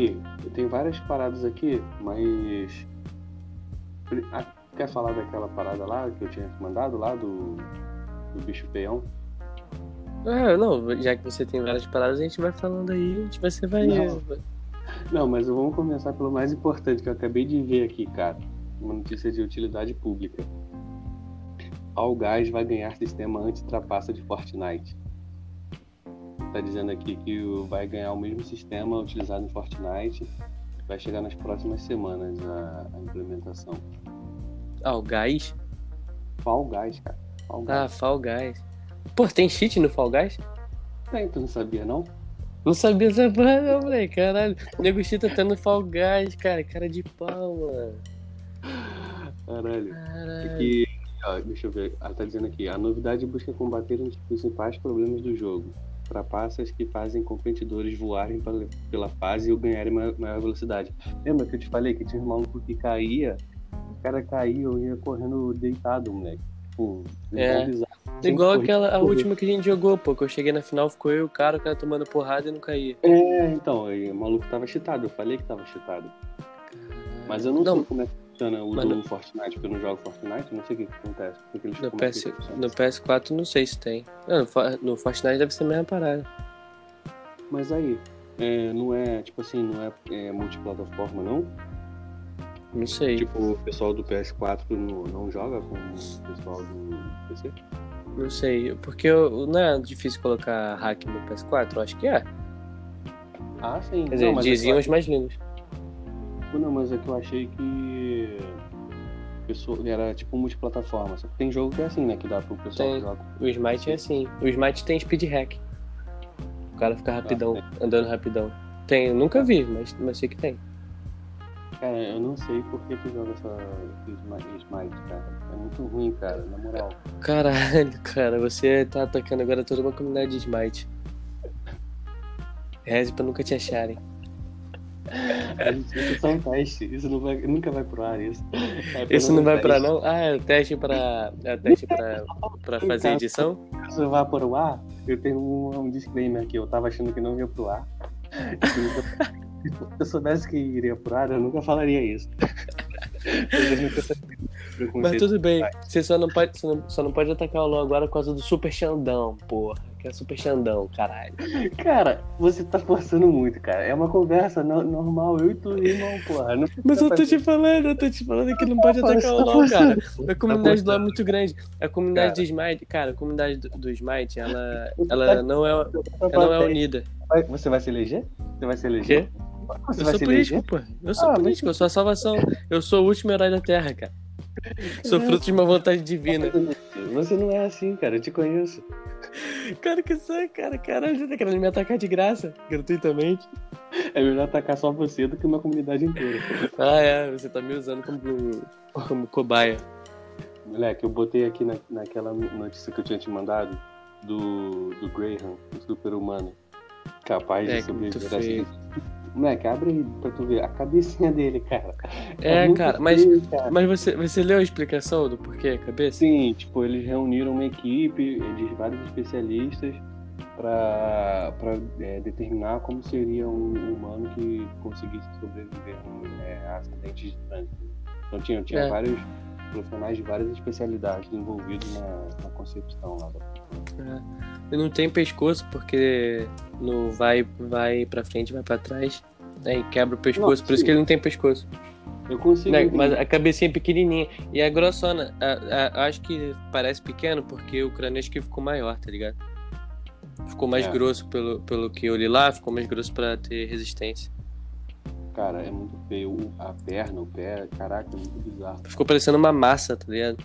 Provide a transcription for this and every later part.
aqui, eu tenho várias paradas aqui, mas. Quer falar daquela parada lá que eu tinha mandado lá do, do bicho peão? Ah, não, já que você tem várias paradas, a gente vai falando aí, a gente vai, você vai. Não. Não, mas vamos começar pelo mais importante que eu acabei de ver aqui, cara. Uma notícia de utilidade pública. All Guys vai ganhar sistema anti-trapaça de Fortnite. Tá dizendo aqui que vai ganhar o mesmo sistema utilizado em Fortnite. Vai chegar nas próximas semanas a, a implementação. Ah, o Guys? Fall Guys, cara. Fall Guys. Ah, Fall Guys. Pô, tem cheat no Fall Guys? Tem, tu não sabia, não? Não sabia essa porra, não, moleque. Caralho. O nego cheat tá no Fall Guys, cara. Cara de pau, mano. Caralho. Caralho. Aqui, ó, deixa eu ver. Ela tá dizendo aqui. A novidade busca combater um dos principais problemas do jogo. Trapaças que fazem competidores voarem pela fase e ganharem maior velocidade. Lembra que eu te falei que tinha um maluco que caía o cara caiu, eu ia correndo deitado, moleque. Tipo, é. Igual aquela a última que a gente jogou, pô. Que eu cheguei na final, ficou eu e o cara, o cara tomando porrada e não caía. É, então, o maluco tava cheatado, eu falei que tava cheatado. Mas eu não, não sei como é que funciona o do Fortnite, porque eu não jogo Fortnite, não sei o que, que acontece. Que eles, no, PS, no PS4 não sei se tem. Não, no Fortnite deve ser a mesma parada. Mas aí, é, não é, tipo assim, não é, é multiplataforma, não? Não sei. Tipo, o pessoal do PS4 não, não joga com o pessoal do PC? Não sei, porque eu, não é difícil colocar hack no PS4? Eu acho que é. Ah, sim. Quer dizer, não, diziam os mais lindos. Não, mas é que eu achei que pessoa, era tipo multiplataforma. Só que tem jogo que é assim, né? Que dá pro pessoal tem. jogar. O Smite é assim. O Smite tem speed hack. O cara fica rapidão, ah, andando rapidão. Tem, eu nunca vi, mas, mas sei que tem. Cara, eu não sei por que tu joga essa Smite, cara. É muito ruim, cara, na moral. Caralho, cara, você tá atacando agora toda uma comunidade de Smite. Reze pra nunca te acharem. Isso é só um teste, isso não vai, nunca vai pro ar, isso. É isso não vai pro ar, não? Ah, é teste pra, é teste pra, pra fazer edição? Se vai pro ar, eu tenho um, um disclaimer aqui, eu tava achando que não ia pro ar. Se eu soubesse que iria pro ar, eu nunca falaria isso. Mas tudo bem, você só não pode, só não, só não pode atacar o LOL agora por causa do Super Xandão, porra. Que é Super Xandão, caralho. Cara, você tá forçando muito, cara. É uma conversa no, normal, eu e tu, irmão, porra. Não Mas eu tô te falando, eu tô te falando que não pode atacar o LOL, cara. A comunidade do LOL é muito grande. A comunidade cara. do Smite, cara, a comunidade do, do Smite, ela, ela não é, ela não é unida. Você vai se eleger? Você vai se eleger? Quê? Você eu sou político, pô. Eu sou ah, político, mas... eu sou a salvação. Eu sou o último herói da Terra, cara. Sou fruto de uma vontade divina. Você não é assim, cara. Eu te conheço. Cara, que sai, cara. Caralho, você tá querendo me atacar de graça, gratuitamente. É melhor atacar só você do que uma comunidade inteira. Ah, é. Você tá me usando como, como cobaia. Moleque, eu botei aqui na, naquela notícia que eu tinha te mandado do, do Graham, o super-humano. Capaz é, de sobreviver assim. Moleque, abre pra tu ver a cabecinha dele, cara. É, é cara, mas, cara. mas você, você leu a explicação do porquê a cabeça? Sim, tipo, eles reuniram uma equipe de vários especialistas para é, determinar como seria um humano que conseguisse sobreviver é, a acidentes de trânsito. Então tinha, tinha é. vários profissionais de várias especialidades envolvidos na, na concepção lá da. É. E não tem pescoço porque no vai vai para frente, vai para trás, né, e quebra o pescoço, não, por isso que ele não tem pescoço. Eu consigo. Né? Mas a cabecinha é pequenininha. E a grossona, a, a, acho que parece pequeno porque o crânio acho que ficou maior, tá ligado? Ficou mais é. grosso pelo, pelo que eu li lá, ficou mais grosso para ter resistência. Cara, é muito feio. A perna, o pé, caraca, é muito bizarro. Ficou parecendo uma massa, tá ligado?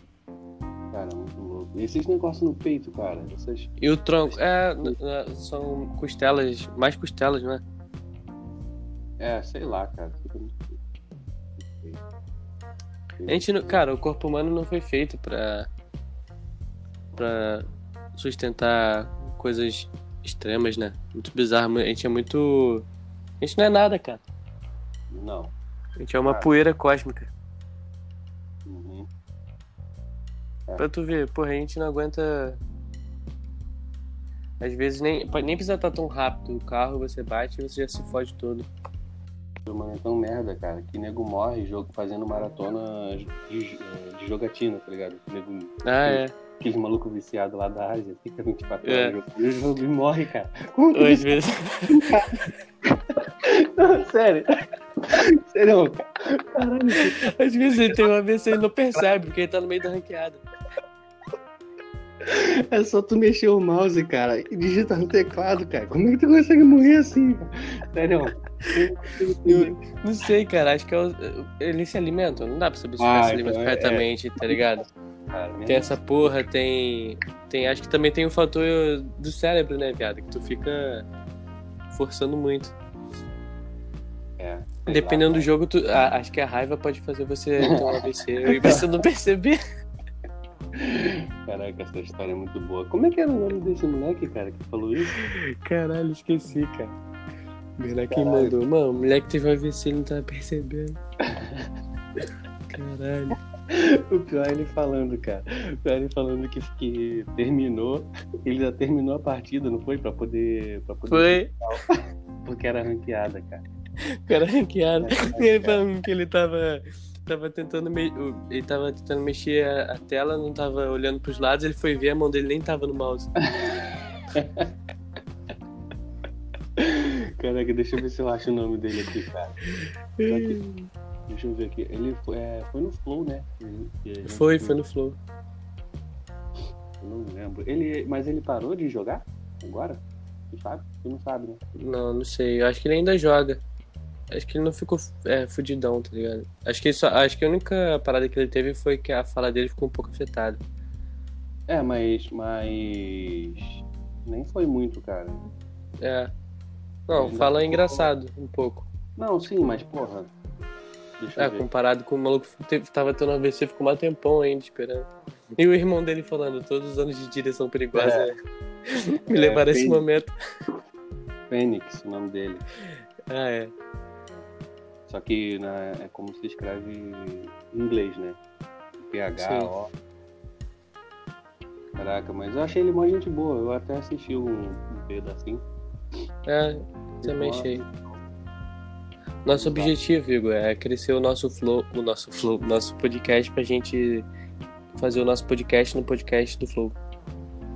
Cara, muito louco. E esses negócios no peito, cara? Essas... E o tronco? É, são costelas, mais costelas, né? É, sei lá, cara. A gente não, cara, o corpo humano não foi feito pra, pra sustentar coisas extremas, né? Muito bizarro. A gente é muito. A gente não é nada, cara. Não. A gente é uma cara. poeira cósmica. Pra tu ver, porra, a gente não aguenta. Às vezes nem, nem precisa estar tão rápido o carro, você bate e você já se fode todo. humano é tão merda, cara, que nego morre jogo, fazendo maratona de, de jogatina, tá ligado? Nego, Ah, é. Aqueles malucos viciados lá da Ásia, fica 24 É. horas o jogo e morre, cara. Como Às vezes. Não, sério. Sério, cara. Caralho, Às vezes ele tem um AVC e não percebe, porque ele tá no meio da ranqueada. É só tu mexer o mouse, cara, e digitar no teclado, cara. Como é que tu consegue morrer assim, cara? Sério. Eu não sei, cara. Acho que é o- eles se alimentam. Não dá pra saber se Ah, se alimentam então é- corretamente, tá ligado? Cara, Tem essa porra, tem. Tem. Acho que também tem o fator do cérebro, né, viado? Que tu fica forçando muito. É, Dependendo lá, do jogo, tu, a- acho que a raiva pode fazer você ter um AVC e você não perceber. Caraca, essa história é muito boa. Como é que era o nome desse moleque, cara, que falou isso? Caralho, esqueci, cara. O moleque Caralho. mandou. Mano, o moleque teve um AVC e não tava percebendo. Caralho. O pior é ele falando, cara. O pior é ele falando que, que terminou. Ele já terminou a partida, não foi? Pra poder. Pra poder Foi. Porque era ranqueada, cara. O cara ranqueado. É, E ele falando que ele tava. Tava tentando me... Ele tava tentando mexer a, a tela, não tava olhando pros lados, ele foi ver, a mão dele nem tava no mouse. Caraca, deixa eu ver se eu acho o nome dele aqui, cara. Deixa eu ver aqui. Ele foi, é, foi no Flow, né? Gente- Foi, foi no Flow. Eu não lembro. Ele, mas ele parou de jogar agora? Tu sabe? Tu não sabe, né? Não, não sei. Eu acho que ele ainda joga. Acho que ele não ficou é, fudidão, tá ligado? Acho que, ele só, acho que a única parada que ele teve foi que a fala dele ficou um pouco afetada. É, mas. Mas. Nem foi muito, cara. É. Não, Ainda fala ficou- engraçado um pouco. Não, sim, mas porra. Deixa É, comparado com o maluco que tava tendo AVC, ficou mais tempão ainda esperando. E o irmão dele falando, todos os anos de direção perigosa É. me levaram a esse bem- momento. Fênix, o nome dele. Ah, é. Só que na, é como se escreve em inglês, né? PH, Sim. Caraca, mas eu achei ele mó gente boa. Eu até assisti um, um pedacinho. É, também achei. Nosso objetivo, Igor, é crescer o nosso flow, o nosso flow, nosso podcast pra gente fazer o nosso podcast no podcast do Flow.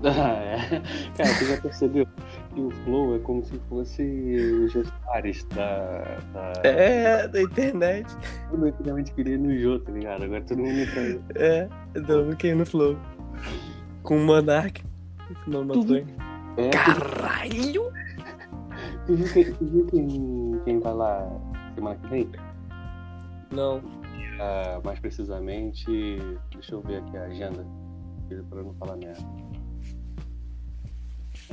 Ah, é. Cara, você já percebeu que o Flow é como se fosse os gestares da. da... É, da internet. Todo mundo antigamente queria ir no Jô, tá ligado? Agora todo mundo tá. É, então fiquei no Flow. Com o Monark. Não, não foi. É, Caralho! tu viu, quem, tu viu quem, quem vai lá semana que vem? Não. Ah, mais precisamente, deixa eu ver aqui a agenda, pra não falar merda.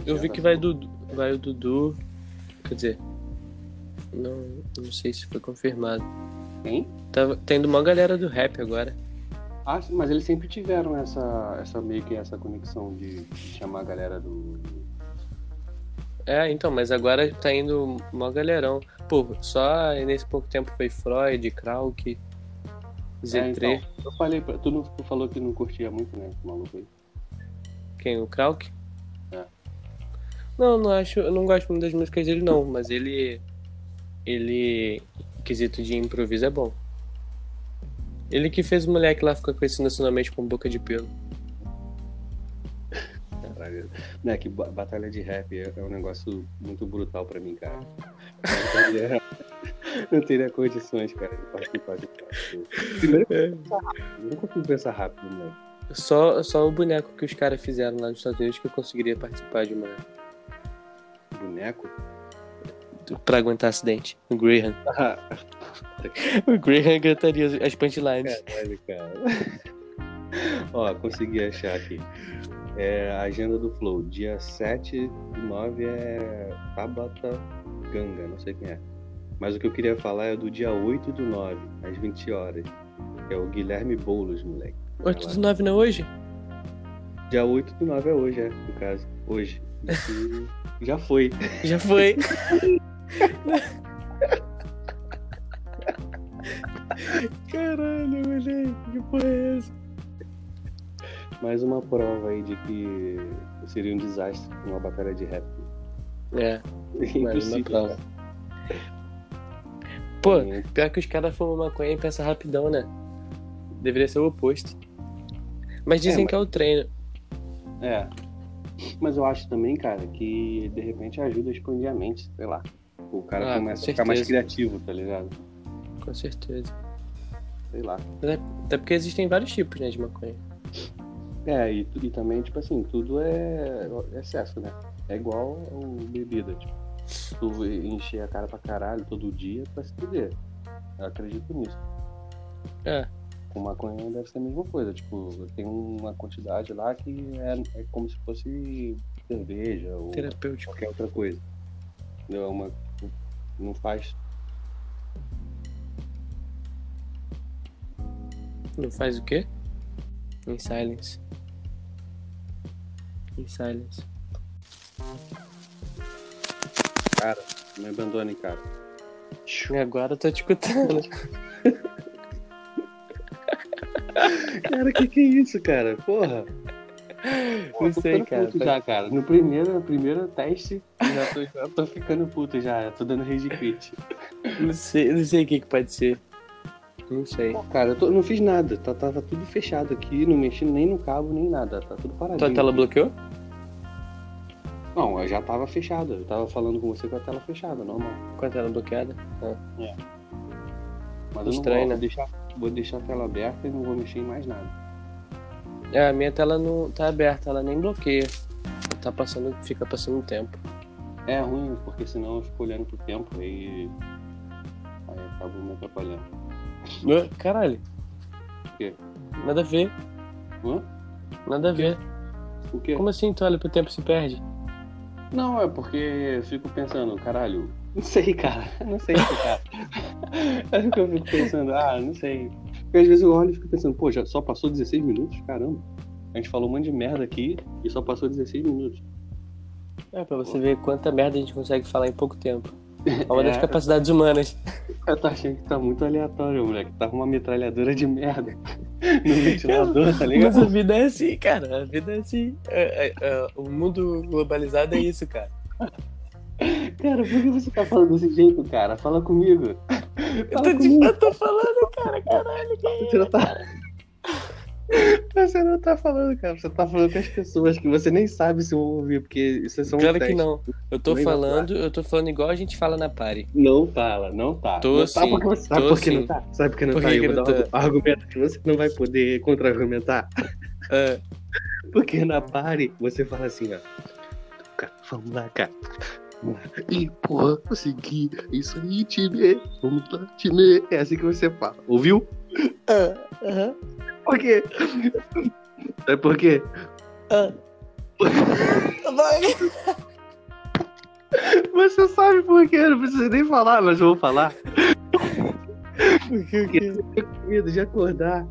Eu vi que vai, Dudu, vai o Dudu. Quer dizer. Não, não sei se foi confirmado. Quem? Tava tendo uma galera do rap agora. Ah, sim, mas eles sempre tiveram essa, essa meio que essa conexão de, de chamar a galera do. É, então, mas agora tá indo uma galerão. Pô, só nesse pouco tempo foi Freud, Krauk, É, Z3. então, eu falei, pra, tu, não, tu falou que não curtia muito, né, esse maluco aí. Quem? O Krauk? É. Não, não acho. Eu não gosto muito das músicas dele, não, mas ele. Ele. Quesito de improviso é bom. Ele que fez o moleque lá ficar conhecido nacionalmente com boca de pelo. Caralho. Né, que ba- batalha de rap é, é um negócio muito brutal pra mim, cara. Não teria, não teria condições, cara, de participar de Primeiro, eu nunca fui pensar rápido, né? Só, só o boneco que os caras fizeram lá nos Estados Unidos que eu conseguiria participar de uma. Boneco? Pra aguentar acidente. O Graham. O Graham aguentaria as punchlines. Caralho, cara. Ó, consegui achar aqui. É a agenda do Flow. Dia 7 do 9 é Tabata Ganga, não sei quem é. Mas o que eu queria falar é do dia 8 do 9, às 20 horas. É o Guilherme Boulos, moleque. 8 do 9 não é hoje? Dia 8 do 9 é hoje, é, no caso. Hoje. Já foi. Já foi. Caralho, moleque, que porra é essa? Mais uma prova aí de que seria um desastre uma batalha de rap. É, mais uma Impossível. prova. Pô, pior que os caras fumam maconha e pensa rapidão, né? Deveria ser o oposto. Mas dizem mas- que é o treino. É. Mas eu acho também, cara, que de repente ajuda a expandir a mente, sei lá. O cara Ah, começa com a ficar mais criativo, tá ligado? Com certeza. Sei lá. Até porque existem vários tipos, né, de maconha. É, e, e também, tipo assim, tudo é excesso, né? É igual o bebida, tipo. Tu encher a cara pra caralho todo dia pra se fuder. Eu acredito nisso. É. Com maconha deve ser a mesma coisa. Tipo, tem uma quantidade lá que é, é como se fosse cerveja ou qualquer outra coisa. Entendeu? É uma, não faz. Não faz o quê? In silence. In silence. Cara, não me abandone, cara. E agora eu tô te escutando. Cara, que que é isso, cara? Porra. Não sei, cara. puto já, cara. No primeiro, no primeiro teste, já tô, já tô ficando puto já. Tô dando rage quit. Não sei, não sei o que que pode ser. Não sei. Pô, cara, eu tô- não fiz nada. Tá, tava tudo fechado aqui. Não mexi nem no cabo, nem nada. Tá tudo paradinho. Tua tela bloqueou? Não, eu já tava fechada. Eu tava falando com você com a tela fechada, normal. Com a tela bloqueada? Mas eu não Estranho, vou, né? deixar, vou deixar a tela aberta e não vou mexer em mais nada. É, a minha tela não tá aberta, ela nem bloqueia. Tá passando, fica passando tempo. É ruim, porque senão eu fico olhando pro tempo e. Aí acabo me atrapalhando. Ah, Caralho. O quê? Nada a ver, Hã? nada a ver. O quê? Como assim tu olha pro tempo e se perde? Não, é porque eu fico pensando, caralho, não sei, cara, não sei explicar. é o que eu fico pensando, ah, não sei. Porque às vezes eu olho e fico pensando, pô, já só passou 16 minutos? Caramba. A gente falou um monte de merda aqui e só passou 16 minutos. É, pra você ver quanta merda a gente consegue falar em pouco tempo. É uma das É. capacidades humanas. Eu tô achando que tá muito aleatório, moleque. Tá uma metralhadora de merda no ventilador, tá Mas ligado? a vida é assim, cara. A vida é assim. É, é, é, o mundo globalizado é isso, cara. Cara, por que você tá falando desse jeito, cara? Fala comigo. Eu Fala tô, te, comigo. eu tô falando, cara, caralho. Que... Você não tá. Você não tá falando, cara. Você tá falando com as pessoas que você nem sabe se vão ouvir, porque isso é só um Claro que não. Eu tô Nem falando, eu tô falando igual a gente fala na party. Não fala, não tá. Tô não tá sim, porque você sabe tô por que sim. não tá? Sabe por que não Por tá? que Eu que vou dar um tá? argumento que você não vai poder contra-argumentar. É, Porque na party você fala assim, ó. Vamos lá, cara. Ih, porra, consegui. Isso aí, time. Vamos lá, time. É assim que você fala. Ouviu? ah, aham, Por quê? É por quê? ah. Você sabe por quê, não precisa nem falar, mas eu vou falar. Porque? Tenho medo de acordar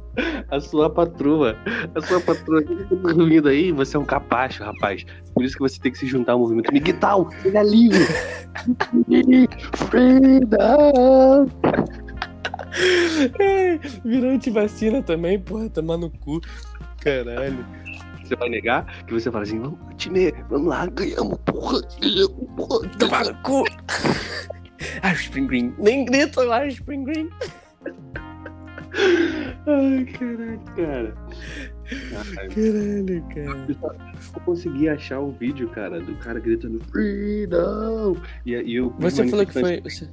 a sua patroa. A sua patroa que tá dormindo aí, você é um capacho, rapaz. Por isso que você tem que se juntar ao movimento Miguel, seja livre. Freedom. Ai, Virou antivacina também, porra, tomar no cu. Caralho. Você vai negar que você fala assim, vamos, time, vamos lá, ganhamos, porra, ganhamos, porra. Tomar no cu. Ai, Spring Green. Nem grita lá, Spring Green. Ai, caralho, cara. Ai, Caralho, cara. eu consegui achar o vídeo, cara, do cara gritando Freedom! E, e eu, Você falou que foi. Você,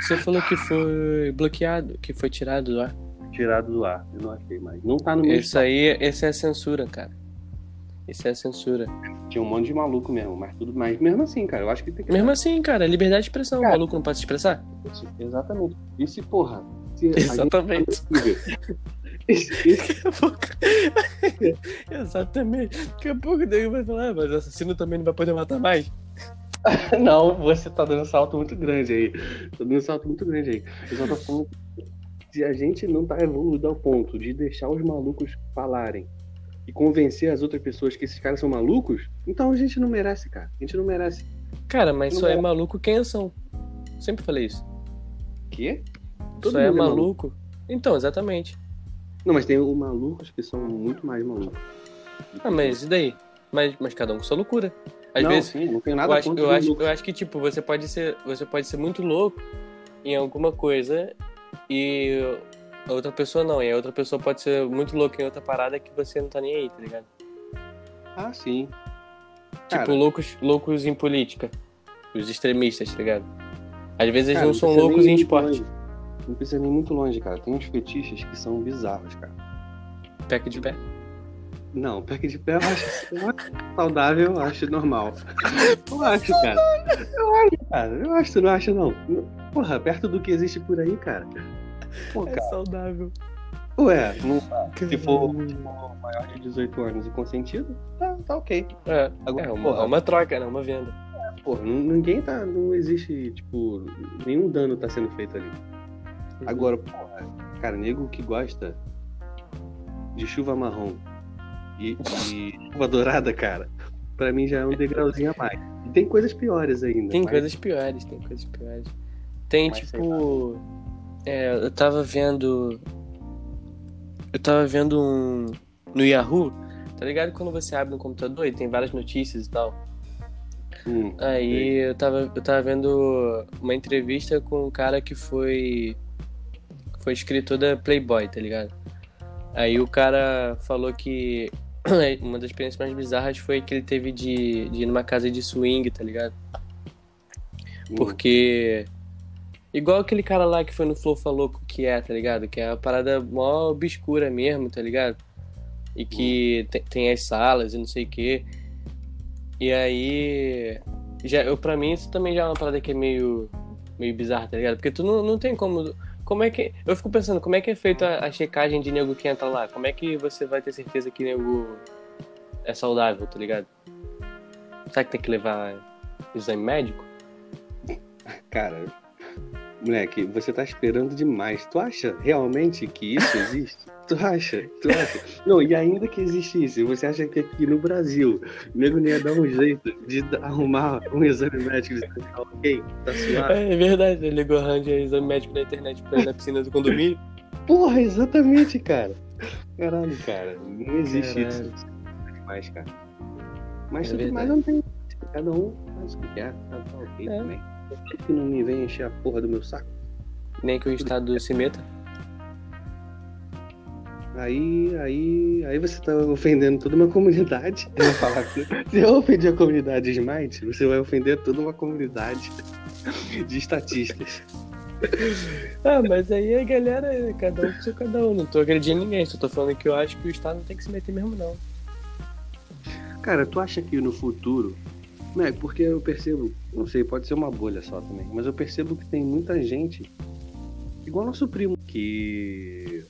você falou que foi bloqueado, que foi tirado do ar. tirado do ar. Eu não achei mais. Não tá no meu Isso aí, esse é censura, cara. Isso é censura. Tinha um monte de maluco mesmo, mas tudo mais. Mesmo assim, cara, eu acho que tem que. Mesmo assim, cara, liberdade de expressão. O Cara. maluco não pode se expressar? Exatamente. E se, porra, se gente- Exatamente. Daqui a pouco. Exatamente. Daqui a pouco o nego vai falar, ah, mas o assassino também não vai poder matar mais. Não, você tá dando um salto muito grande aí. Tá dando um salto muito grande aí. Eu só tô falando se a gente não tá evoluído ao ponto de deixar os malucos falarem e convencer as outras pessoas que esses caras são malucos, então a gente não merece, cara. A gente não merece. Cara, mas só é é. maluco quem são. Sempre falei isso. Quê? só é mundo maluco. Então, exatamente. Não, mas tem os malucos que são muito mais malucos. Ah, mas e daí? Mas, mas cada um com sua loucura. Às não, vezes, sim, não eu nada acho, contra eu, acho, eu acho que, tipo, você pode ser, você pode ser muito louco em alguma coisa e a outra pessoa não. E a outra pessoa pode ser muito louca em outra parada que você não tá nem aí, tá ligado? Ah, sim. Tipo, Cara. loucos, loucos em política. Os extremistas, tá ligado? Às vezes eles Cara, não são loucos em esporte. longe. Não precisa nem muito longe, cara. Tem uns fetiches que são bizarros, cara. Pack de pé. Não, pack de pé eu acho, eu acho saudável, eu acho normal. Eu acho, cara. Eu acho, cara. Eu acho, tu não acha, não? Porra, perto do que existe por aí, cara. Pô, É cara. saudável. Ué, não, se for for maior de 18 anos e consentido, tá, tá ok. É, Agora, é uma, porra. é uma troca, né? Uma venda. Porra, não- ninguém tá. Não existe, tipo, nenhum dano tá sendo feito ali. Agora, porra, cara, nego que gosta de chuva marrom e, e chuva dourada, cara, pra mim já é um degrauzinho a mais. E tem coisas piores ainda. Tem mas- coisas piores, tem coisas piores. Tem, Mas sei tipo. É, eu tava vendo. Eu tava vendo um. No Yahoo, tá ligado? Quando você abre no computador e tem várias notícias e tal. Hum, Aí eu tava, eu tava vendo uma entrevista com um cara que foi. Foi escritor da Playboy, tá ligado? Aí o cara falou que uma das experiências mais bizarras foi que ele teve de, de ir numa casa de swing, tá ligado? hum. Porque. Igual aquele cara lá que foi no Flow falou que é, tá ligado? Que é uma parada mó obscura mesmo, tá ligado? E que te- tem as salas e não sei o quê. E aí. Já, eu, pra mim, isso também já é uma parada que é meio. meio bizarra, tá ligado? Porque tu não, não tem como. Como é que. Eu fico pensando, como é que é feita a, a checagem de nego que entra lá? Como é que você vai ter certeza que nego é saudável, tá ligado? Será que tem que levar exame médico? Cara, moleque, você tá esperando demais. Tu acha realmente que isso existe? Tu acha? Tu acha? Não, e ainda que existisse, você acha que aqui no Brasil, o nego não ia dar um jeito de arrumar um exame médico e dizer, "Tá ok, tá suave? É verdade, ele ligou arranja exame médico na internet pra ir na piscina do condomínio. Porra, exatamente, cara. Caralho, cara, não existe Caralho. isso. Demais, cara. Mas É tudo verdade. mais não tem. Cada um faz o que quer, tá ok É. também. Que não me vem encher a porra do meu saco. Nem que o Estado se meta. Aí, aí, aí você tá ofendendo toda uma comunidade. Eu vou falar se eu ofender a comunidade Smite, você vai ofender toda uma comunidade de estatistas. Ah, mas aí a galera, cada um com seu cada um. Não tô agredindo ninguém, só tô falando que eu acho que o Estado não tem que se meter mesmo, não. Cara, tu acha que no futuro. Né, porque eu percebo, não sei, pode ser uma bolha só também, mas eu percebo que tem muita gente, igual nosso primo, que.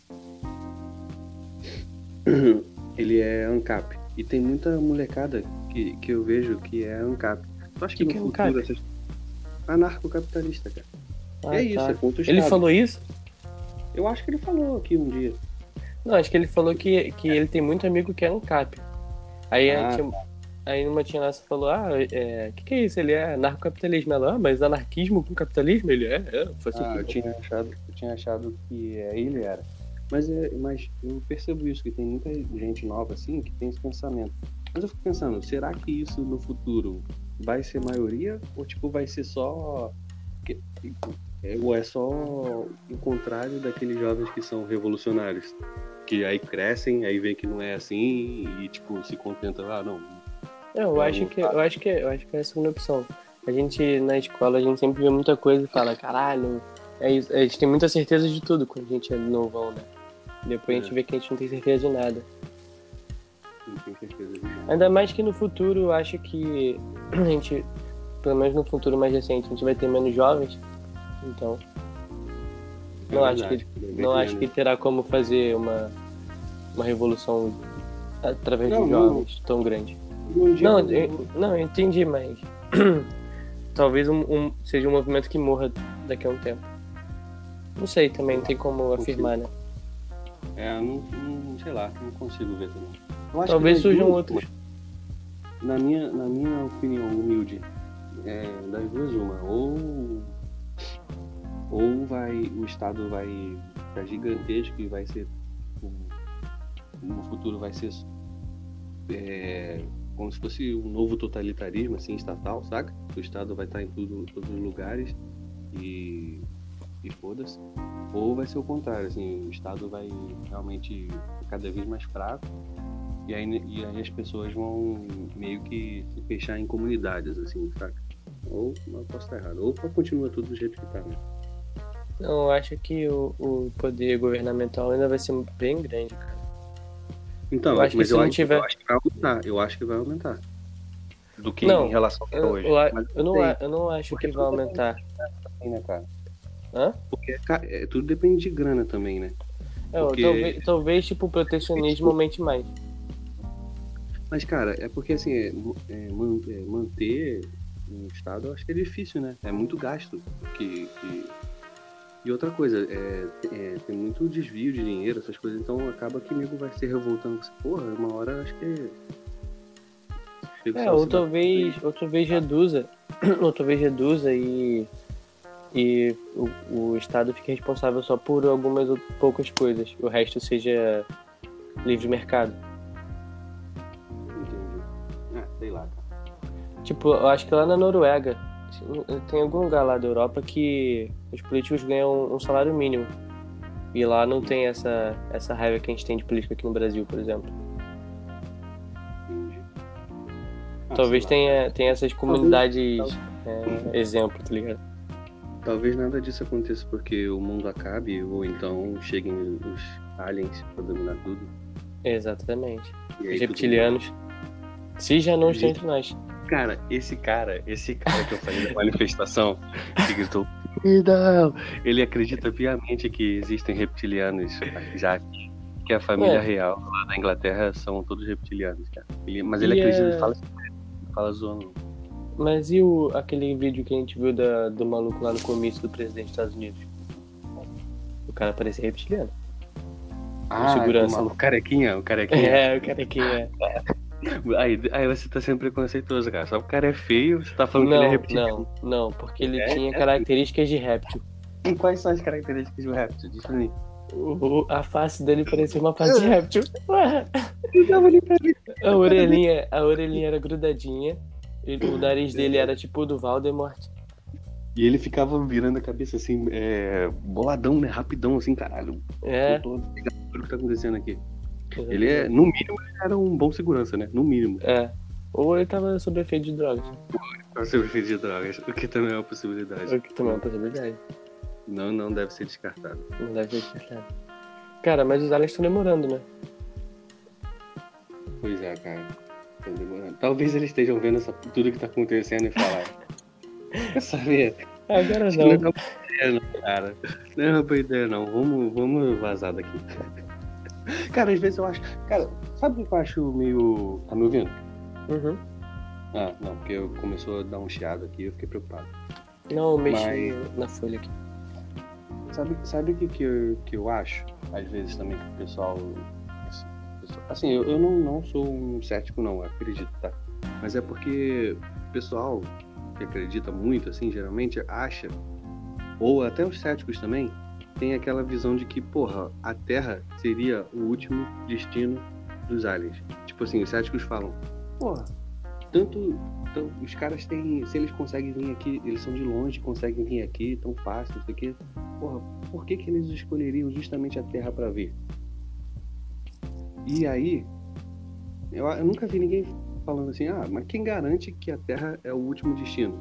Ele é ANCAP. E tem muita molecada que, que eu vejo que é ANCAP. Tu acha que, Que que é no ANCAP? futuro essas. Anarcocapitalista, cara. Ah, é isso, tá. é contra o Ele Estado. falou isso? Eu acho que ele falou aqui um dia. Não, acho que ele falou que, que ele tem muito amigo que é um cap. Aí, Ah, a tinha, aí uma tia nossa falou, ah, é, que que é isso? Ele é anarcocapitalismo. Ela, ah, mas anarquismo com capitalismo? Ele é, é. Faz Ah, eu tinha achado, eu tinha achado que é, ele era. Mas, é, mas eu percebo isso, que tem muita gente nova assim que tem esse pensamento. Mas eu fico pensando, será que isso no futuro vai ser maioria? Ou tipo, vai ser só. que- é, Ou é só o contrário daqueles jovens que são revolucionários? Que aí crescem, aí vê que não é assim e tipo, se contenta, ah não. Eu acho que eu acho que eu acho que é a segunda opção. A gente na escola a gente sempre vê muita coisa e fala, caralho, é isso. A gente tem muita certeza de tudo quando a gente é novão, né? Depois a gente É. vê que a gente não tem certeza de nada. Não certeza. Ainda mais que no futuro eu acho que a gente, pelo menos no futuro mais recente, a gente vai ter menos jovens. Então, É não acho que não acho que terá como fazer uma uma revolução através Não, de não. jovens tão grande. Não, eu- não, eu entendi, mas talvez um, um- seja um movimento que morra daqui a um tempo. Não sei também, não tem como afirmar, né? É, não, não- sei lá, não consigo ver também. Talvez das surjam duas, outros. Na minha, na minha opinião humilde, é, das duas uma, ou ou vai o estado vai ficar gigantesco e vai ser no futuro vai ser é, como se fosse um novo totalitarismo assim estatal, saca? O estado vai estar em tudo, todos os lugares e e foda-se, ou vai ser o contrário, assim, o Estado vai realmente cada vez mais fraco e aí, e aí as pessoas vão meio que se fechar em comunidades, assim, saca? Ou eu posso estar errado, ou continua tudo do jeito que tá, né? Não, eu acho que o, o poder governamental ainda vai ser bem grande, cara. Então, Eu acho que mas se eu, não tiver- eu acho que vai aumentar. Eu acho que vai aumentar. Do que Não, em relação a Eu, hoje. eu, eu não, sei, a- eu não acho Porque que vai aumentar. assim, né, cara? Hã? Porque é, tudo depende de grana também, né? É, Porque- talvez, talvez, tipo, o protecionismo aumente mais. Mas, cara, é porque assim, é, é, é, manter um Estado eu acho que é difícil, né? É muito gasto. Que, que- E outra coisa, é, é, tem muito desvio de dinheiro, essas coisas, então acaba que o nego vai se revoltando com essa porra, uma hora acho que. É, ou talvez, ou talvez reduza, ou talvez reduza e, e o, o Estado fique responsável só por algumas ou poucas coisas. O resto seja livre mercado. Entendi. Ah, sei lá. Tipo, eu acho que lá na Noruega, tem algum lugar lá da Europa que os políticos ganham um salário mínimo. E lá não tem essa, essa raiva que a gente tem de política aqui no Brasil, por exemplo. Entendi. Ah, Talvez tenha, tenha essas comunidades é, exemplo, tá ligado? Talvez nada disso aconteça porque o mundo acabe ou então cheguem os aliens pra dominar tudo. Exatamente. Aí Os tudo reptilianos. Se já não estão entre nós. Cara, esse cara, esse cara que eu falei da manifestação, que gritou, não! Ele acredita piamente que existem reptilianos já. Que a família É. real lá da Inglaterra são todos reptilianos, cara. Ele- mas ele E acredita, é- fala, fala zoando. Mas e o, aquele vídeo que a gente viu da, do maluco lá no comício do presidente dos Estados Unidos? O cara parecia reptiliano. Ah, segurança. o carequinha, o carequinha. É, o é. Aí, aí você tá sendo preconceituoso, cara. Só o cara é feio, você tá falando que ele é Não, reptiliano. não, não, porque ele É, tinha é. características de réptil. E quais são as características do réptil? Diz pra mim. O- o- a face dele parecia uma face de réptil. Não, ele tá A orelhinha, a orelhinha era grudadinha. e O nariz dele era tipo o do Voldemort. E ele ficava virando a cabeça assim, é, boladão, né? Rapidão, assim, caralho. É. Eu tô ligado tudo que tá acontecendo aqui. Ele é, no mínimo, ele era um bom segurança, né? No mínimo. É. Ou ele tava sob efeito de drogas. Pra ser prefeito de drogas, o que também é uma possibilidade. O que também é uma possibilidade. Não, não deve ser descartado. Não deve ser descartado. Cara, mas os aliens estão demorando, né? Pois é, cara. Tô demorando. Talvez eles estejam vendo essa, tudo que tá acontecendo e falar. Saber? Agora que não é não. uma boa ideia, não, cara. Não é uma boa ideia, não. Vamos, vamos vazar daqui. Cara, às vezes eu acho. Cara, sabe o que eu acho meio. Tá me ouvindo? Uhum. Ah, não, porque eu começou a dar um chiado aqui e eu fiquei preocupado. Não, eu mexi Mas- na folha aqui. Sabe, sabe o que, que, eu, que eu acho? Às vezes também que o pessoal. Assim, eu, eu não, não sou um cético, não, eu acredito, tá? Mas é porque o pessoal que acredita muito, assim, geralmente acha, ou até os céticos também, tem aquela visão de que, porra, a Terra seria o último destino dos aliens. Tipo assim, os céticos falam, porra, tanto, tanto os caras têm, se eles conseguem vir aqui, eles são de longe, conseguem vir aqui tão fácil, não sei o quê. Porra, por que que eles escolheriam justamente a Terra pra ver? E aí, eu, eu nunca vi ninguém falando assim, ah, mas quem garante que a Terra é o último destino?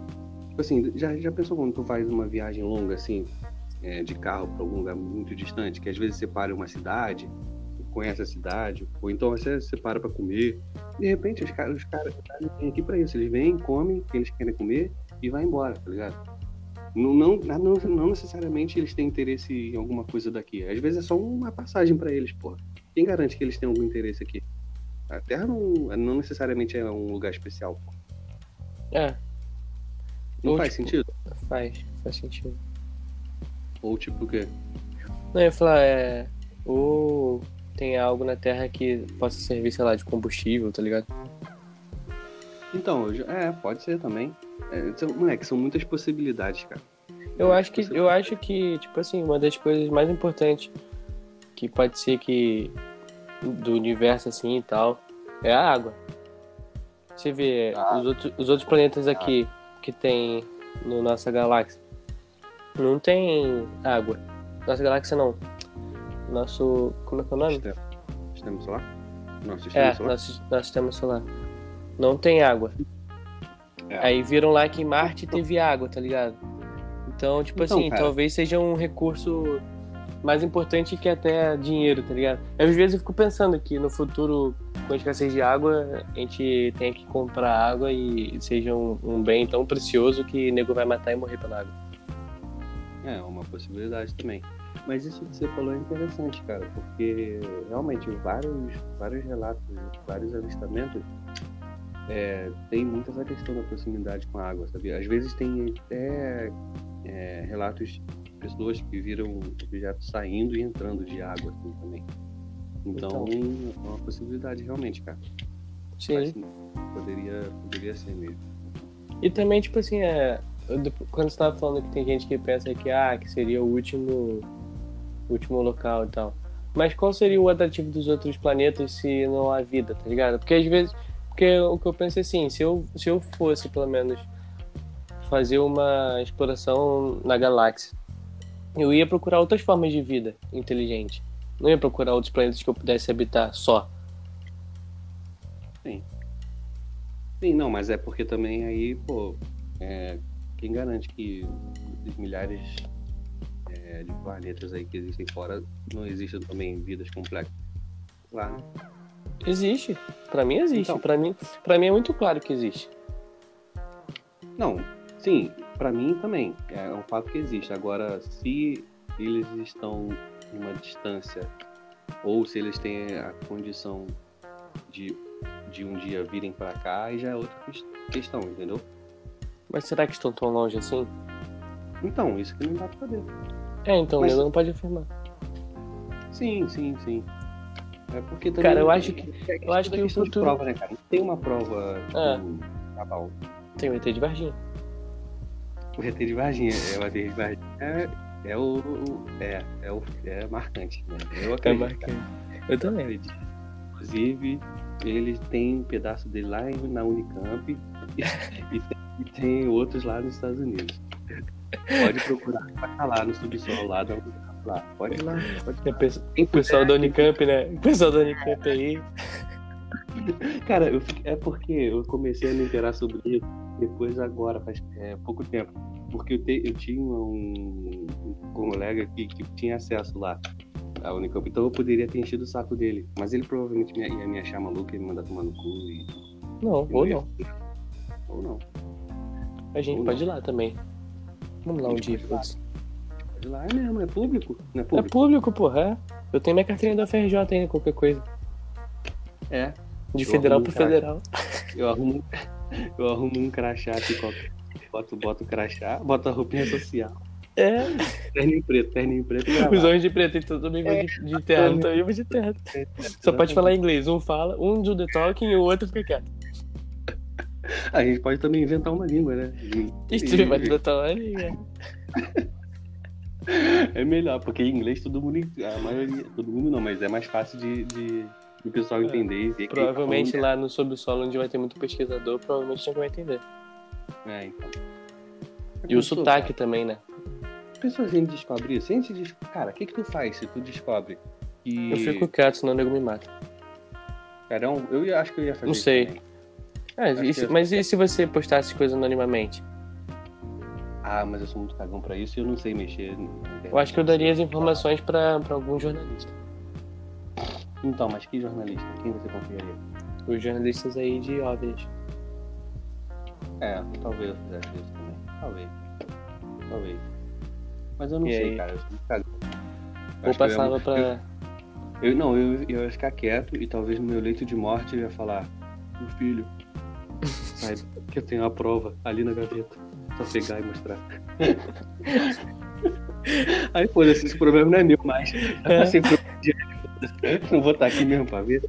Tipo assim, já, já pensou quando tu faz uma viagem longa assim, é, de carro pra algum lugar muito distante, que às vezes você para em uma cidade, conhece a cidade, ou então você, você para pra comer, de repente os caras, os caras vêm aqui pra isso, eles vêm, comem o que eles querem comer e vai embora, tá ligado? Não, não, não, não necessariamente eles têm interesse em alguma coisa daqui. Às vezes é só uma passagem pra eles, porra. Quem garante que eles têm algum interesse aqui? A Terra não, não necessariamente é um lugar especial. pô. É, Não Ou, faz tipo, sentido? faz, faz sentido. Ou tipo o quê? Não, eu ia falar, é. Ou tem algo na Terra que possa servir, sei lá, de combustível, tá ligado? Então, eu já- é, pode ser também. É, são, moleque, são muitas possibilidades, cara. Eu acho que, eu acho que, tipo assim, uma das coisas mais importantes que pode ser que do universo assim e tal é a água. Você vê Ah. os, outros, os outros planetas aqui que tem na nossa galáxia. Não tem água. Nossa galáxia não. Nosso. Como é que é o nome? Sistema, sistema solar? Nosso sistema É, solar? nosso, nosso sistema solar. Não tem água. É. Aí viram lá que em Marte teve água, tá ligado? Então, tipo Então, assim, cara. talvez seja um recurso mais importante que até dinheiro, tá ligado? Às vezes eu fico pensando que no futuro, com a escassez de água, a gente tem que comprar água e seja um, um bem tão precioso que o nego vai matar e morrer pela água. É, uma possibilidade também. Mas isso que você falou é interessante, cara, porque realmente vários, vários relatos, vários avistamentos é, tem muito essa questão da proximidade com a água, sabia? Às vezes tem até é, relatos de pessoas que viram objetos saindo e entrando de água assim, também. Então, é uma possibilidade realmente, cara. Sim. Faz- poderia, poderia ser mesmo. E também, tipo assim, é, quando você tava falando que tem gente que pensa que, ah, que seria o último, último local e tal. Mas qual seria o atrativo dos outros planetas se não há vida, tá ligado? Porque às vezes, porque o que eu penso é assim, se eu, se eu fosse pelo menos fazer uma exploração na galáxia, eu ia procurar outras formas de vida inteligente. Não ia procurar outros planetas que eu pudesse habitar só. Sim, não, mas é porque também aí, pô, é, quem garante que dos milhares é, de planetas aí que existem fora não existem também vidas complexas? Lá, né? Existe. Pra mim existe. Então. Pra mim, para mim é muito claro que existe. Não, sim, pra mim também. É um fato que existe. Agora, se eles estão em uma distância ou se eles têm a condição de, de um dia virem pra cá, aí já é outra ques- questão, entendeu? Mas será que estão tão longe assim? Então, isso que não dá pra saber. É, então Mas- não pode afirmar. Sim, sim, sim. É porque também. Cara, eu acho que- é eu acho que o de futuro- prova, né, cara? Não tem uma prova É. tipo, cabal. Tem o ET de Varginha. O ET de Varginha, é o ET de Varginha. É, é o. o- É, é, o, é marcante, né? Eu É acredito. cara. marcante. Eu também. acredito. Inclusive, ele tem um pedaço dele lá na Unicamp e, e tem, e tem outros lá nos Estados Unidos. Pode procurar, vai estar lá no subsolo lá da Unicamp. Lá. Pode ir lá, pode ir lá. o pessoal da Unicamp, né? O pessoal da Unicamp aí. Cara, eu é porque eu comecei a me inteirar sobre isso depois agora, faz é, pouco tempo. Porque eu, te- eu tinha um, um colega que, que tinha acesso lá à Unicamp, então eu poderia ter enchido o saco dele. Mas ele provavelmente me- ia me achar maluco e me mandar tomar no cu e. Não, ou não. Ou não. A gente Ou pode ir lá também. Vamos lá um dia, pode ir lá. é mesmo, é público. Não é É público? público, porra. É. Eu tenho minha carteirinha da FRJ ainda, qualquer coisa. É. De Eu federal pro um federal. Eu arrumo, eu arrumo um crachá aqui, qualquer. Boto, boto o crachá, boto a roupinha social. É. Terninho preto, terninho preto e Os homens de preto, então também vão de, de terno, também vão de terno. Só pode falar inglês. Um fala, um do the talking e o outro fica quieto. A gente pode também inventar uma língua, né? E- Steve vai do talking. É. É melhor, porque em inglês todo mundo, a maioria, todo mundo não, mas é mais fácil de, de, de o pessoal É, entender e tá Provavelmente lá no subsolo, onde vai ter muito pesquisador, provavelmente não vai entender. É, então. E o sotaque também, né? Pessoas a gente descobre isso. A gente Cara, o que que tu faz se tu descobre que... Eu fico quieto, senão o nego me mata. Cara, eu, acho que eu ia fazer Não isso sei. Ah, e se- mas e se você postasse coisa anonimamente? Ah, mas eu sou muito cagão pra isso e eu não sei mexer. Eu acho que eu daria as informações pra, pra algum jornalista. Então, mas que jornalista? Quem você confiaria? Os jornalistas aí de OVNIs. É, talvez eu fizesse isso também. Talvez. Talvez. Mas eu não E sei, aí? cara. Eu sou muito cagão. Ou acho que eu passava pra. Eu, não, eu, eu ia ficar quieto e talvez no meu leito de morte eu ia falar: Meu filho, saiba que eu tenho a prova ali na gaveta. Só pegar e mostrar. Aí, pô, esse problema não é meu mais. É. Não vou estar aqui mesmo pra ver.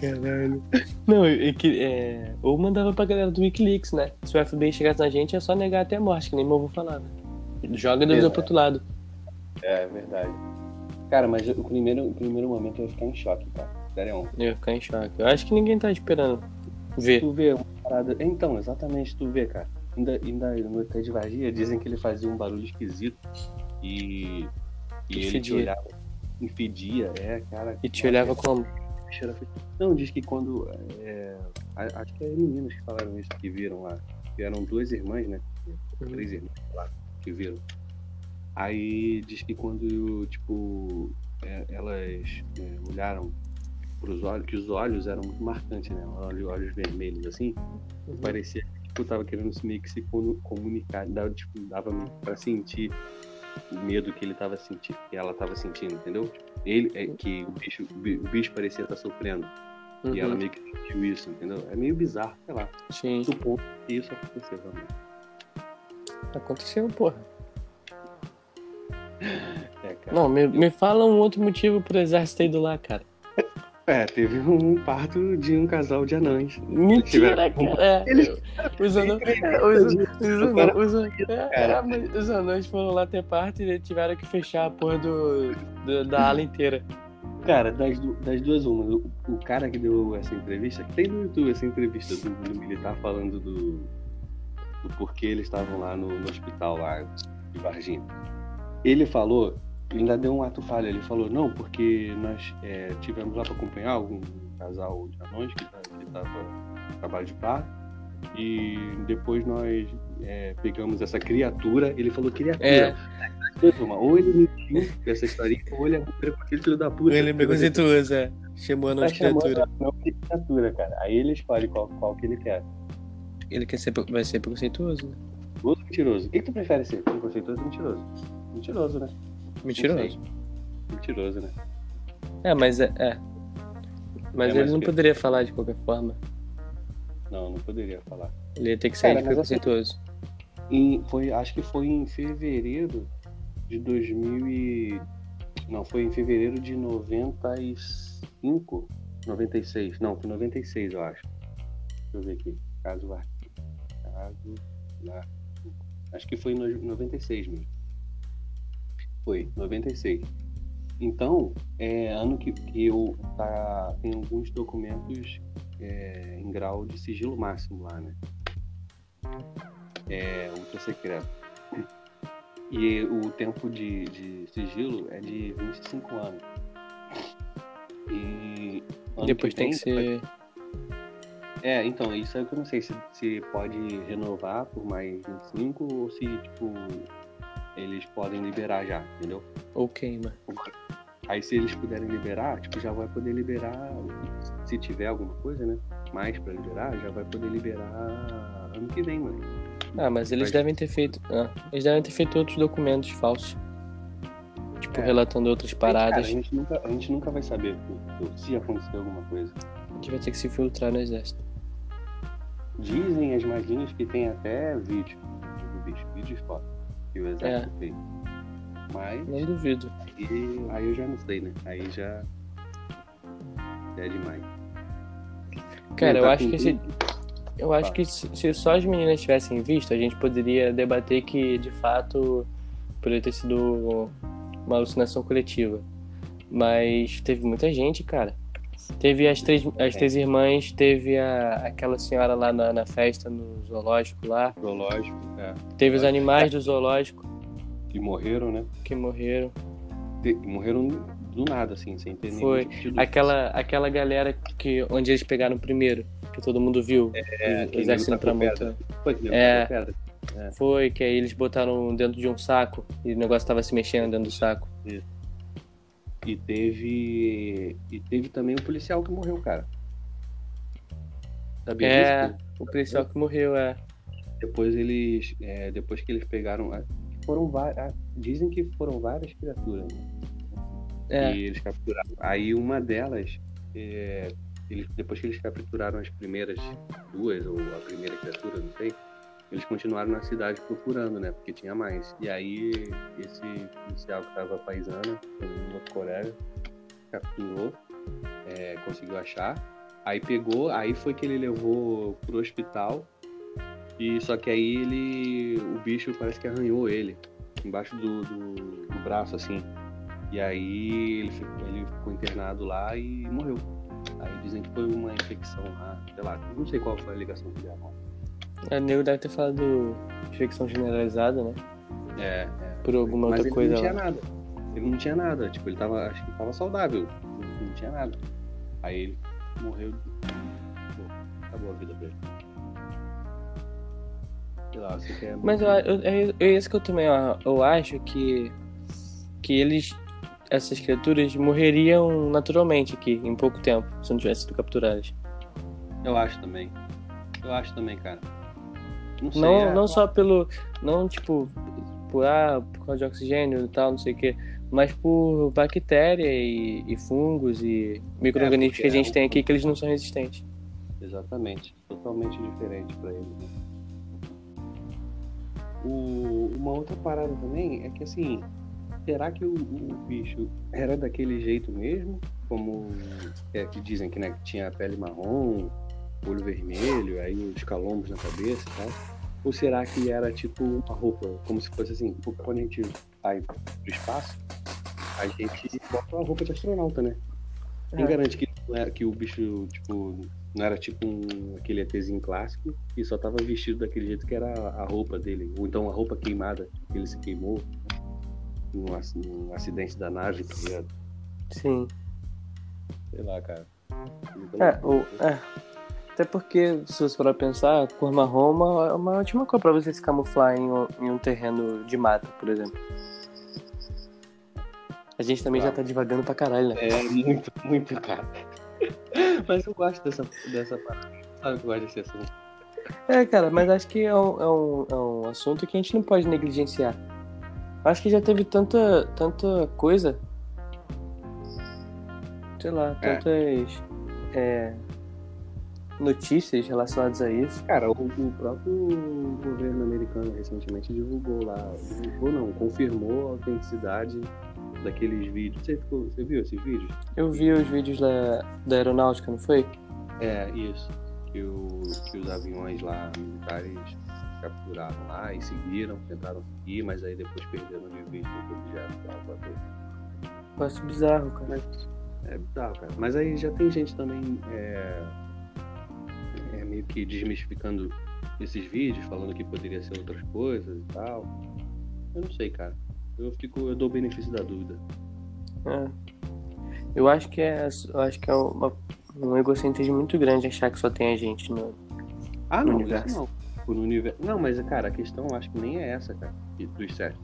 Caralho. Não, e que, é... ou mandava pra galera do Wikileaks, né? Se o FBI chegasse na gente, é só negar até a morte, que nem meu avô falava. Joga e É. pro outro lado. É, verdade. Cara, mas o primeiro, o primeiro momento eu ia ficar em choque, cara. Eu ia ficar em choque. Eu acho que ninguém tá esperando ver. Tu vê uma parada. Então, exatamente, tu vê, cara. ainda, ainda no Ted Vargia dizem que ele fazia um barulho esquisito e, e ele te olhava, fedia, é, cara. E te olhava como? Não, diz que quando. É, acho que é meninas que falaram isso, que viram lá. Que eram duas irmãs, né? Uhum. Três irmãs lá, que viram. Aí diz que quando, tipo, é, elas é, olharam pros olhos, que os olhos eram muito marcantes, né? Olhos, olhos vermelhos, assim, uhum. parecia que tipo, tava querendo meio que se comunicar, dava, tipo, dava pra sentir o medo que ele tava sentindo, que ela tava sentindo, entendeu? Ele, é, que o bicho, o bicho parecia estar sofrendo. Uhum. E ela uhum. meio que sentiu isso, entendeu? É meio bizarro, sei lá. Sim. Supondo que isso aconteceu também. Aconteceu, porra. É, Não, me, me fala um outro motivo pro exército ter ido lá, cara. É, teve um parto de um casal de anões. Mentira, cara. É, Eles... Os anões. Os anões foram lá ter parto e tiveram que fechar a porra do, do da ala inteira. Cara, das, das duas uma, o, o, cara que deu essa entrevista, tem no YouTube essa entrevista do, do militar falando do, do porquê eles estavam lá no, no hospital lá de Varginha. Ele falou ainda deu um ato falho. Ele falou, não, porque nós é, tivemos lá para acompanhar um casal de anões que tá, estava trabalho de parto. E depois nós é, pegamos essa criatura. Ele falou criatura. É. Ou ele mentiu essa história, ou ele é aquele filho da puta. Ele é preconceituoso, é. Chamou a tá de criatura. Não de criatura, cara. Aí ele escolhe qual, qual que ele quer. Ele quer ser, vai ser preconceituoso, né? Ou mentiroso. O que tu prefere ser? Preconceituoso ou mentiroso? Mentiroso, né? Mentiroso. Mentiroso, né? É, mas é. é. Mas é, ele não que... poderia falar de qualquer forma. Não, não poderia falar. Ele ia ter que sair Cara, de preconceituoso. Assim, foi, acho que foi em fevereiro de 2000 e... Não, foi em fevereiro de 95, 96. Não, foi 96, eu acho. Deixa eu ver aqui. Caso lá. Caso lá. Acho que foi em 96 mesmo. Foi, 96. Então, é ano que, que eu tá, tem alguns documentos é, em grau de sigilo máximo lá, né? É, ultra secreto. E o tempo de, de sigilo é de 25 anos. E depois que tem, que ser. É, então, isso é que eu não sei se, se pode renovar por mais 25 ou se, tipo, eles podem liberar já, entendeu? Ou queima. Aí se eles puderem liberar, tipo, já vai poder liberar, se tiver alguma coisa, né? Mais pra liberar, já vai poder liberar ano que vem, mano. Ah, mas eles vai... devem ter feito. Ah, eles devem ter feito outros documentos falsos. Tipo, é. relatando outras paradas. Cara, a, gente nunca, a gente nunca vai saber se acontecer alguma coisa. A gente vai ter que se filtrar no exército. Dizem as maguinhas que tem até vídeo do bicho, vídeo e foto que o exército é. fez. Mas. Não duvido. Aí, aí eu já não sei, né? Aí já. É demais. Cara, eu tá acho que se. Eu acho que se só as meninas tivessem visto, a gente poderia debater que de fato poderia ter sido uma alucinação coletiva. Mas teve muita gente, cara. Teve as três, as três irmãs, teve a, aquela senhora lá na, na festa no zoológico lá. Zoológico, é. Teve os animais do zoológico. Que morreram, né? Que morreram. De, morreram do nada, assim, sem ter Foi. Tipo aquela, aquela galera que, onde eles pegaram primeiro, que todo mundo viu. É, o exército pra montar. Foi, é, é. Foi, que aí eles botaram dentro de um saco e o negócio tava se mexendo dentro do saco. Isso. E teve. E teve também o policial que morreu, cara. Sabia é, disso? o policial que morreu, é. Depois eles. É, depois que eles pegaram. Foram várias. Dizem que foram várias criaturas. Né? É. E eles capturaram. Aí uma delas. É, eles, depois que eles capturaram as primeiras duas, ou a primeira criatura, não sei eles continuaram na cidade procurando, né? Porque tinha mais. E aí, esse policial que tava paisana, um outro colega, capturou, é, conseguiu achar. Aí pegou, aí foi que ele levou pro hospital. E só que aí ele. O bicho parece que arranhou ele. Embaixo do, do, do braço, assim. E aí ele ficou, ele ficou internado lá e morreu. Aí dizem que foi uma infecção lá, sei lá, não sei qual foi a ligação que deram. A nego deve ter falado infecção generalizada, né? É, é. Por alguma Mas outra ele coisa não tinha lá. nada. Ele não tinha nada. Tipo, ele tava. Acho que tava saudável. Não, não tinha nada. Aí ele morreu. Pô, acabou a vida dele. Sei lá, você quer. Mas eu, eu, é, é isso que eu também ó, eu acho que que eles essas criaturas morreriam naturalmente aqui em pouco tempo se não tivessem sido capturadas. Eu acho também. Eu acho também, cara. Não sei. Não, é- não só pelo não tipo por ah, por causa de oxigênio e tal, não sei o que, mas por bactéria e, e fungos e micro-organismos porque que a gente é tem aqui que eles não são resistentes. Exatamente. Totalmente diferente pra ele. Né? O, uma outra parada também é que assim, será que o, o bicho era daquele jeito mesmo? Como é, que dizem que, né, que tinha a pele marrom, olho vermelho, aí os calombos na cabeça e tal? Ou será que era tipo uma roupa, como se fosse assim, tipo, quando a gente vai pro espaço, a gente bota uma roupa de astronauta, né? Quem É. garante que, era, que o bicho, tipo, não era tipo um, aquele ETzinho clássico e só tava vestido daquele jeito que era a roupa dele? Ou então a roupa queimada, que ele se queimou num acidente da nave, tá ligado? Sim. Sei lá, cara. É, o, é. Até porque, se você for pensar, a cor marrom é uma, é ótima cor pra você se camuflar em um, em um terreno de mata, por exemplo. A gente também já Claro. tá divagando pra caralho, né? É muito, muito, cara. Mas eu gosto dessa, dessa parada. Sabe que eu gosto desse assunto? É, cara, mas acho que é um, é, um, é um assunto que a gente não pode negligenciar. Acho que já teve tanta, tanta coisa. Sei lá, É. tantas é, notícias relacionadas a isso. Cara, o, o próprio governo americano recentemente divulgou lá. Divulgou não, confirmou a autenticidade daqueles vídeos. Você, ficou- você viu esses vídeos? Eu vi os vídeos da, da aeronáutica, não foi? É, isso. Que, o, que os aviões lá militares capturaram lá e seguiram, tentaram seguir, mas aí depois perderam de vista o objeto lá bateu. Eu acho bizarro, cara. Mas é bizarro, cara. Mas aí já tem gente também é, é meio que desmistificando esses vídeos, falando que poderia ser outras coisas e tal. Eu não sei, cara. Eu fico, eu dou o benefício da dúvida. É. Eu acho que é, eu acho que é uma, um egocentrismo muito grande achar que só tem a gente no. Ah, No não, universo. não. No universo. Não, mas cara, a questão eu acho que nem é essa, cara, dos sete.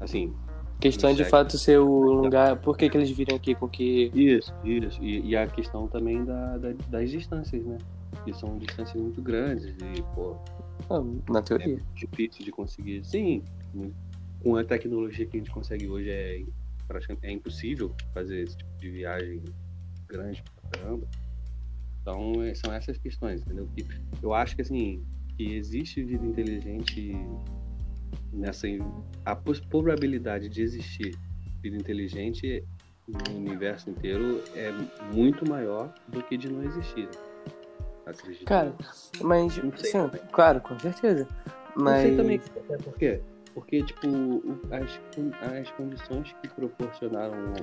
Assim, Questão de fato ser o lugar. Por que, que eles viram aqui com que. Isso, isso. E, e a questão também da, da- das distâncias, né? Que são distâncias muito grandes e, pô, Ah, na teoria. difícil de conseguir. Sim, com a tecnologia que a gente consegue hoje é, é impossível fazer esse tipo de viagem grande pra caramba. Então, é- são essas questões, entendeu? Que eu acho que, assim, que existe vida inteligente nessa... A probabilidade de existir vida inteligente no universo inteiro é muito maior do que de não existir. Acredito. Cara, mas. Sim, claro, com certeza. Não Mas. sei também é por quê. Porque, tipo, as, as condições que proporcionaram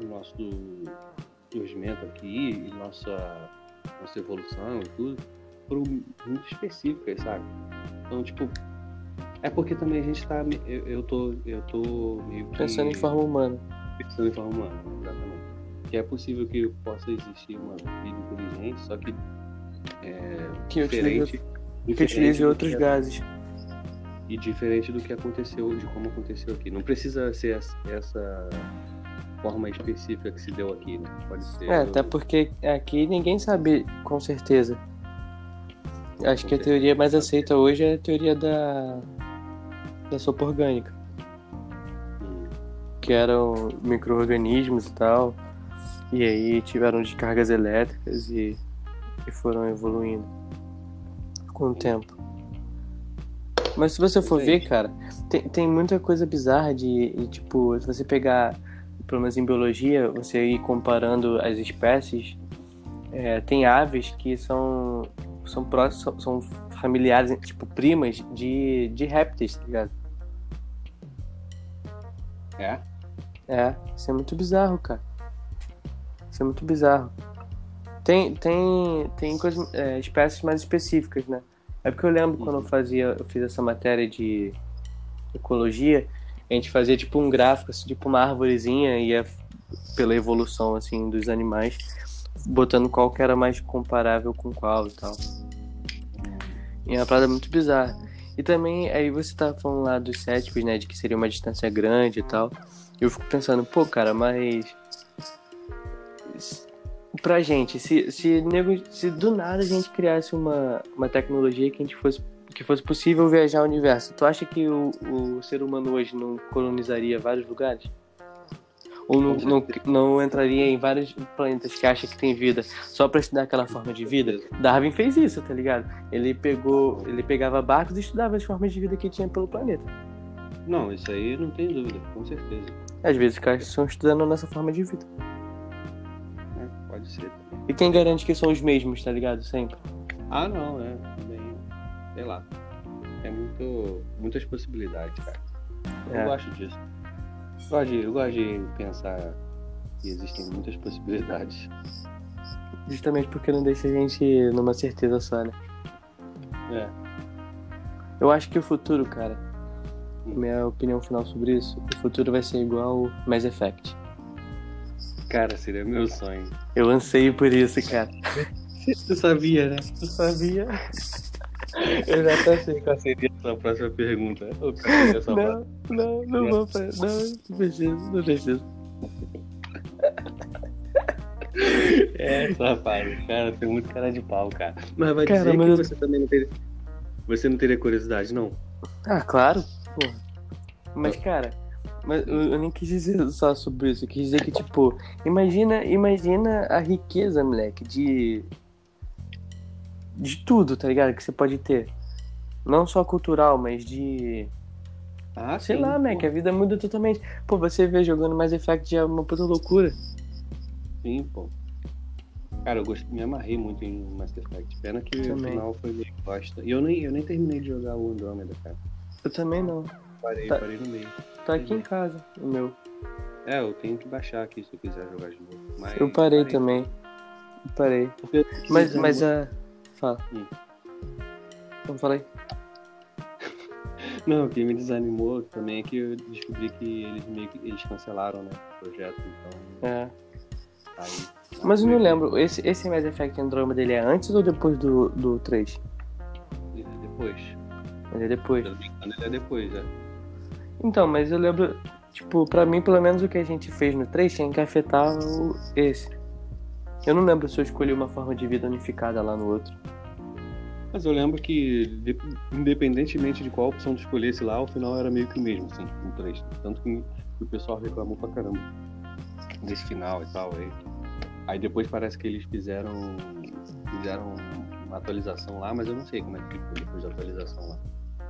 o nosso surgimento aqui e nossa, nossa evolução e tudo foram muito específicas, sabe? Então, tipo, é porque também a gente tá. Eu, eu tô. Eu tô meio que. Pensando em forma humana. Pensando em forma humana, exatamente. Que é possível que possa existir uma vida inteligente, só que. É, Que utiliza, diferente. que diferente utilize outros que- gases. e diferente do que aconteceu, de como aconteceu aqui. Não precisa ser essa- forma específica que se deu aqui, né? Pode ser. É, até porque aqui ninguém sabe com certeza. Acho Com que a certeza. teoria mais aceita hoje é a teoria da, da sopa orgânica, Hum, que eram micro-organismos e tal, e aí tiveram descargas elétricas e, e foram evoluindo com o tempo. Mas se você for ver, cara, tem, tem muita coisa bizarra de, de, tipo, se você pegar, pelo menos em biologia, você ir comparando as espécies, é, tem aves que são são próximos, são, são familiares, tipo, primas de, de répteis, tá ligado? É? É, isso é muito bizarro, cara. Isso é muito bizarro. Tem, tem, tem coisas, é, espécies mais específicas, né? É porque eu lembro quando eu fazia, eu fiz essa matéria de ecologia, a gente fazia tipo um gráfico, assim, tipo uma árvorezinha, ia pela evolução assim dos animais, botando qual que era mais comparável com qual e tal. E é uma parada muito bizarra. E também, aí você tá falando lá dos céticos, né, de que seria uma distância grande e tal. Eu fico pensando, pô, cara, mas pra gente, se, se, se do nada a gente criasse uma, uma tecnologia que a gente fosse que fosse possível viajar ao universo, tu acha que o, o ser humano hoje não colonizaria vários lugares? Ou não, não, não, entraria em vários planetas que acha que tem vida só para estudar aquela forma de vida? Darwin fez isso, tá ligado? Ele pegou, ele pegava barcos e estudava as formas de vida que tinha pelo planeta. Não, isso aí não tem dúvida, com certeza. Às vezes os caras estão estudando a nossa forma de vida. Pode ser. E quem garante que são os mesmos, tá ligado? Sempre. Ah, não, é. Bem, sei lá. É muito, muitas possibilidades, cara. Eu é. gosto disso. Eu gosto, de, eu gosto de pensar que existem muitas possibilidades. Justamente porque não deixa a gente numa certeza só, né? É. Eu acho que o futuro, cara, minha opinião final sobre isso, o futuro vai ser igual Mass Effect. Cara, seria meu sonho. Eu anseio por isso, cara. Tu sabia, né? Tu sabia. Eu já até sei qual seria a sua próxima pergunta. Ou seria essa não, não, não vou fazer. Não, não preciso, não preciso. É, safado. Cara, tem muito cara de pau, cara. Mas vai cara, dizer mas... que você também não teria. Você não teria curiosidade, não? Ah, claro. Porra. Mas, cara, mas eu nem quis dizer só sobre isso. Eu quis dizer que, tipo, imagina, imagina a riqueza, moleque, de de tudo, tá ligado? Que você pode ter. Não só cultural, mas de. Ah, Sei sim, lá, né? Que a vida muda totalmente. Pô, você vê jogando Mass Effect já é uma puta loucura. Sim, pô. Cara, eu gostei, me amarrei muito em Mass Effect. Pena que o final foi meio bosta. E eu nem, eu nem terminei de jogar o Andromeda, cara. Eu também não. Parei, tá, parei no meio. Tá aqui em casa, o meu. É, eu tenho que baixar aqui se eu quiser jogar de novo. Mas eu parei, parei. também. Eu parei. Mas, mas a. Fala. Hum. Então falei. Não, o que me desanimou também é que eu descobri que eles meio que eles cancelaram, né, o projeto, então. É. Aí, Mas eu não lembro, esse, esse Mass Effect Andromeda dele é antes ou depois do, do 3? Ele é depois. Ele é depois. ele é depois, é. Então, mas eu lembro, tipo, pra mim, pelo menos o que a gente fez no 3 tinha que afetar o, esse. Eu não lembro se eu escolhi uma forma de vida unificada lá no outro. Mas eu lembro que, independentemente de qual opção tu escolhesse lá, o final era meio que o mesmo, assim, no 3. Tanto que o pessoal reclamou pra caramba desse final e tal. Aí, aí depois parece que eles fizeram, fizeram uma atualização lá, mas eu não sei como é que ficou depois da atualização lá.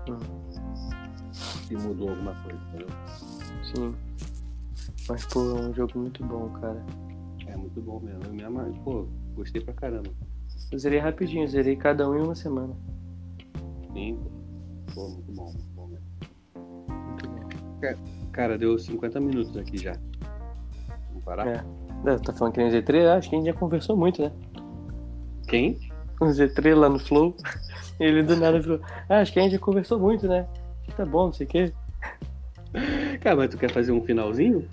Hum. Se mudou alguma coisa, entendeu? Sim. Mas, pô, é um jogo muito bom, cara. É muito bom mesmo. Eu me amar, pô, gostei pra caramba. Eu zerei rapidinho, zerei cada um em uma semana. Sim, pô, muito bom, muito bom mesmo. Muito bom. Cara, deu 50 minutos aqui já. Vamos parar? É. é tá falando que nem Z3? Acho que a gente já conversou muito, né? Quem? O Z3 lá no Flow. Ele do nada falou: ah, acho que a gente já conversou muito, né? Tá bom, não sei o quê. Cara, mas tu quer fazer um finalzinho?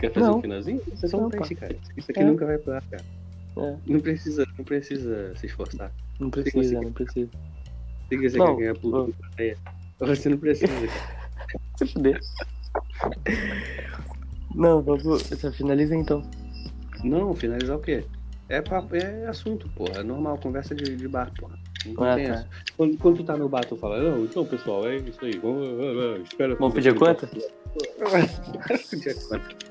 quer fazer não. um finalzinho? Isso é só um teste, cara. Isso aqui é. nunca vai pro cara. É. Não precisa, não precisa se esforçar. Não precisa, não precisa. Se você não, quer ganhar público, você não precisa. se fuder. Não, vamos. Finaliza então. Não, finalizar o quê? É, papo, é assunto, porra. É normal, conversa de, de bar, porra. Ah, tá. quando, quando tu tá no bar, tu fala, não, então pessoal, é isso aí. Vamos, espera. Vamos pedir conta? pedir conta.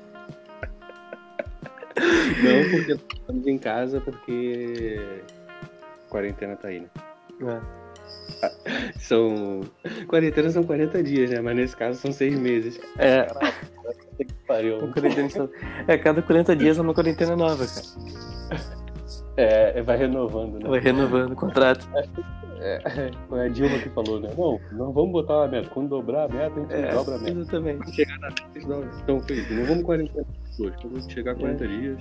Não, porque estamos em casa porque quarentena tá aí, né? É. São. Quarentena são 40 dias, né? Mas nesse caso são 6 meses. É. que pariu. É, cada 40 dias é uma quarentena nova, cara. É, é, vai renovando, né? Vai renovando o contrato. É, foi a Dilma que falou, né? Não, não vamos botar uma meta. Quando dobrar a meta, a gente é, dobra a meta. Exatamente. Chegar na meta. Então foi isso. Não vamos 40 dias. Quando chegar a 40 é. dias,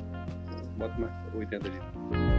bota mais 80 dias.